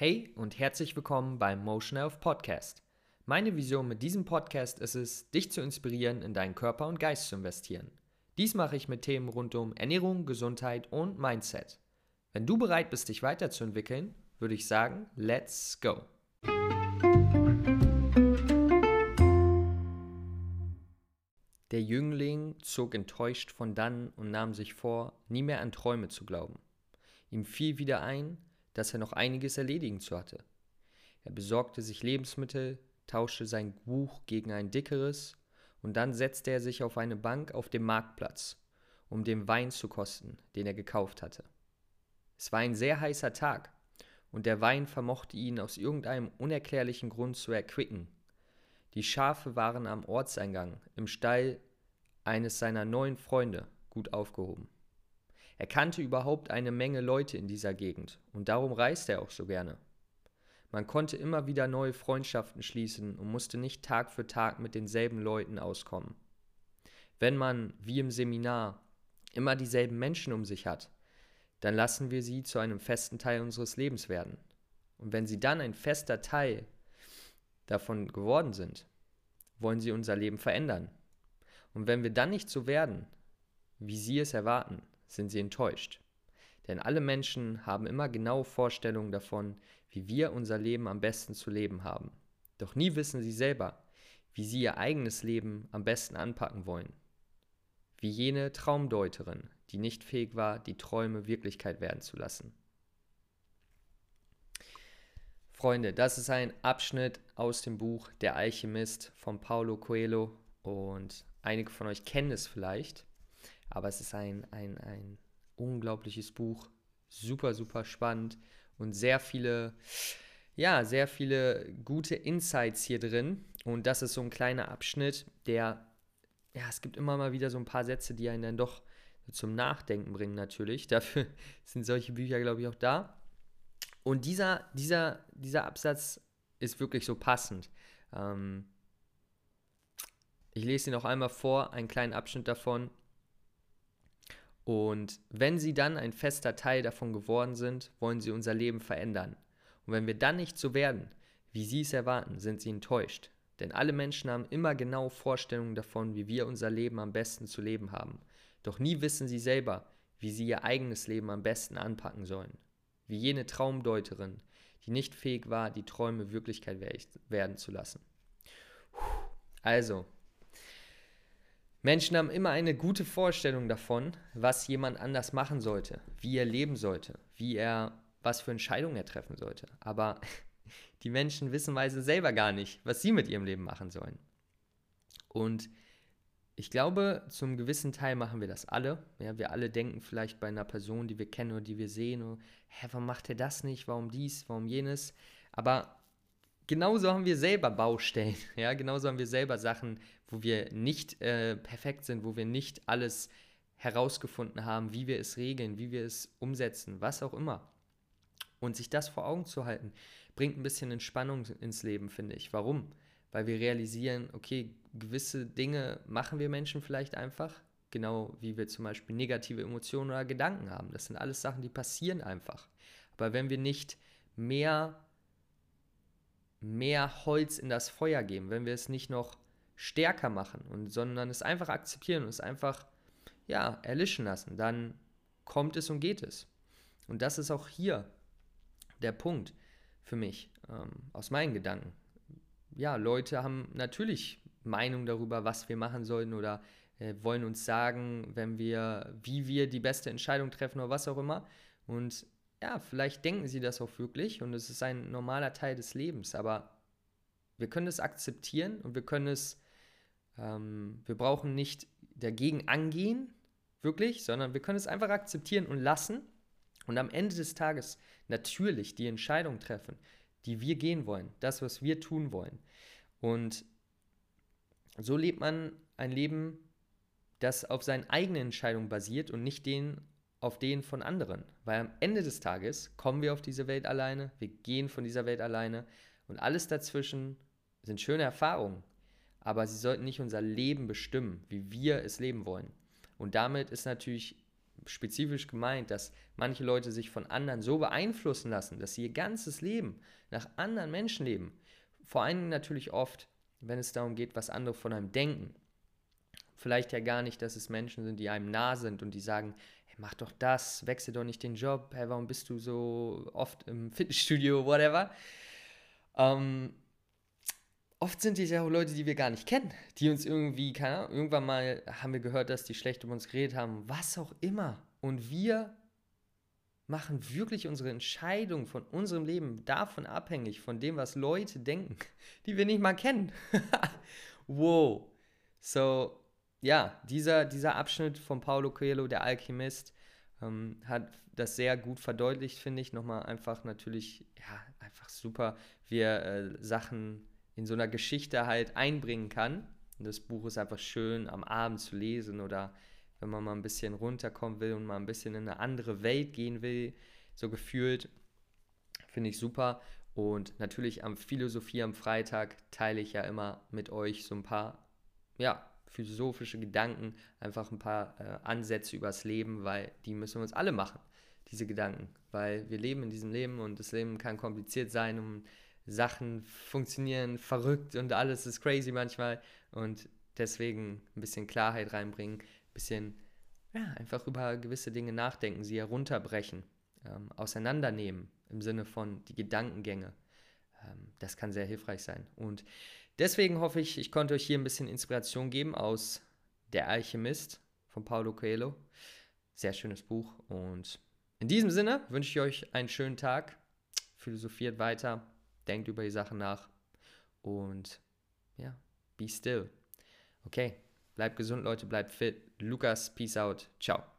Hey und herzlich willkommen beim Motion Health Podcast. Meine Vision mit diesem Podcast ist es, dich zu inspirieren, in deinen Körper und Geist zu investieren. Dies mache ich mit Themen rund um Ernährung, Gesundheit und Mindset. Wenn du bereit bist, dich weiterzuentwickeln, würde ich sagen, let's go. Der Jüngling zog enttäuscht von dann und nahm sich vor, nie mehr an Träume zu glauben. Ihm fiel wieder ein, dass er noch einiges erledigen zu hatte. Er besorgte sich Lebensmittel, tauschte sein Buch gegen ein dickeres, und dann setzte er sich auf eine Bank auf dem Marktplatz, um den Wein zu kosten, den er gekauft hatte. Es war ein sehr heißer Tag, und der Wein vermochte ihn aus irgendeinem unerklärlichen Grund zu erquicken. Die Schafe waren am Ortseingang im Stall eines seiner neuen Freunde gut aufgehoben. Er kannte überhaupt eine Menge Leute in dieser Gegend und darum reiste er auch so gerne. Man konnte immer wieder neue Freundschaften schließen und musste nicht Tag für Tag mit denselben Leuten auskommen. Wenn man, wie im Seminar, immer dieselben Menschen um sich hat, dann lassen wir sie zu einem festen Teil unseres Lebens werden. Und wenn sie dann ein fester Teil davon geworden sind, wollen sie unser Leben verändern. Und wenn wir dann nicht so werden, wie sie es erwarten, sind sie enttäuscht. Denn alle Menschen haben immer genaue Vorstellungen davon, wie wir unser Leben am besten zu leben haben. Doch nie wissen sie selber, wie sie ihr eigenes Leben am besten anpacken wollen. Wie jene Traumdeuterin, die nicht fähig war, die Träume Wirklichkeit werden zu lassen. Freunde, das ist ein Abschnitt aus dem Buch Der Alchemist von Paulo Coelho und einige von euch kennen es vielleicht. Aber es ist ein, ein, ein unglaubliches Buch, super, super spannend und sehr viele, ja, sehr viele gute Insights hier drin. Und das ist so ein kleiner Abschnitt, der, ja, es gibt immer mal wieder so ein paar Sätze, die einen dann doch zum Nachdenken bringen natürlich. Dafür sind solche Bücher, glaube ich, auch da. Und dieser, dieser, dieser Absatz ist wirklich so passend. Ähm, ich lese ihn noch einmal vor, einen kleinen Abschnitt davon. Und wenn sie dann ein fester Teil davon geworden sind, wollen sie unser Leben verändern. Und wenn wir dann nicht so werden, wie sie es erwarten, sind sie enttäuscht. Denn alle Menschen haben immer genau Vorstellungen davon, wie wir unser Leben am besten zu leben haben. Doch nie wissen sie selber, wie sie ihr eigenes Leben am besten anpacken sollen. Wie jene Traumdeuterin, die nicht fähig war, die Träume Wirklichkeit werden zu lassen. Also, Menschen haben immer eine gute Vorstellung davon, was jemand anders machen sollte, wie er leben sollte, wie er, was für Entscheidungen er treffen sollte. Aber die Menschen wissen weise selber gar nicht, was sie mit ihrem Leben machen sollen. Und ich glaube, zum gewissen Teil machen wir das alle. Ja, wir alle denken vielleicht bei einer Person, die wir kennen oder die wir sehen, oh, hä, warum macht er das nicht? Warum dies? Warum jenes? Aber genauso haben wir selber Baustellen. Ja, genauso haben wir selber Sachen, wo wir nicht äh, perfekt sind, wo wir nicht alles herausgefunden haben, wie wir es regeln, wie wir es umsetzen, was auch immer. Und sich das vor Augen zu halten, bringt ein bisschen Entspannung ins Leben, finde ich. Warum? Weil wir realisieren, okay, gewisse Dinge machen wir Menschen vielleicht einfach, genau wie wir zum Beispiel negative Emotionen oder Gedanken haben. Das sind alles Sachen, die passieren einfach. Aber wenn wir nicht mehr mehr Holz in das Feuer geben, wenn wir es nicht noch stärker machen, und, sondern es einfach akzeptieren und es einfach ja, erlischen lassen, dann kommt es und geht es. Und das ist auch hier der Punkt für mich, ähm, aus meinen Gedanken. Ja, Leute haben natürlich Meinung darüber, was wir machen sollen oder äh, wollen uns sagen, wenn wir, wie wir die beste Entscheidung treffen oder was auch immer. Und ja, vielleicht denken sie das auch wirklich und es ist ein normaler Teil des Lebens, aber wir können es akzeptieren und wir können es, ähm, wir brauchen nicht dagegen angehen, wirklich, sondern wir können es einfach akzeptieren und lassen und am Ende des Tages natürlich die Entscheidung treffen, die wir gehen wollen, das, was wir tun wollen. Und so lebt man ein Leben, das auf seinen eigenen Entscheidungen basiert und nicht den auf den von anderen. Weil am Ende des Tages kommen wir auf diese Welt alleine, wir gehen von dieser Welt alleine und alles dazwischen sind schöne Erfahrungen, aber sie sollten nicht unser Leben bestimmen, wie wir es leben wollen. Und damit ist natürlich spezifisch gemeint, dass manche Leute sich von anderen so beeinflussen lassen, dass sie ihr ganzes Leben nach anderen Menschen leben. Vor allem natürlich oft, wenn es darum geht, was andere von einem denken. Vielleicht ja gar nicht, dass es Menschen sind, die einem nah sind und die sagen, mach doch das, wechsel doch nicht den Job, hey, warum bist du so oft im Fitnessstudio, whatever. Ähm, oft sind dies ja auch Leute, die wir gar nicht kennen, die uns irgendwie, keine Ahnung, irgendwann mal haben wir gehört, dass die schlecht um uns geredet haben, was auch immer. Und wir machen wirklich unsere Entscheidung von unserem Leben davon abhängig, von dem, was Leute denken, die wir nicht mal kennen. wow. So, ja, dieser, dieser Abschnitt von Paulo Coelho, der Alchemist, ähm, hat das sehr gut verdeutlicht, finde ich. Nochmal einfach natürlich, ja, einfach super, wie er äh, Sachen in so einer Geschichte halt einbringen kann. Und das Buch ist einfach schön am Abend zu lesen oder wenn man mal ein bisschen runterkommen will und mal ein bisschen in eine andere Welt gehen will, so gefühlt, finde ich super. Und natürlich am Philosophie am Freitag teile ich ja immer mit euch so ein paar, ja, philosophische Gedanken, einfach ein paar äh, Ansätze übers Leben, weil die müssen wir uns alle machen, diese Gedanken. Weil wir leben in diesem Leben und das Leben kann kompliziert sein und Sachen funktionieren verrückt und alles ist crazy manchmal. Und deswegen ein bisschen Klarheit reinbringen, ein bisschen ja, einfach über gewisse Dinge nachdenken, sie herunterbrechen, ähm, auseinandernehmen im Sinne von die Gedankengänge. Ähm, das kann sehr hilfreich sein. Und deswegen hoffe ich, ich konnte euch hier ein bisschen Inspiration geben aus Der Alchemist von Paulo Coelho. Sehr schönes Buch. Und in diesem Sinne wünsche ich euch einen schönen Tag. Philosophiert weiter, denkt über die Sachen nach und ja, be still. Okay, bleibt gesund, Leute, bleibt fit. Lukas, peace out. Ciao.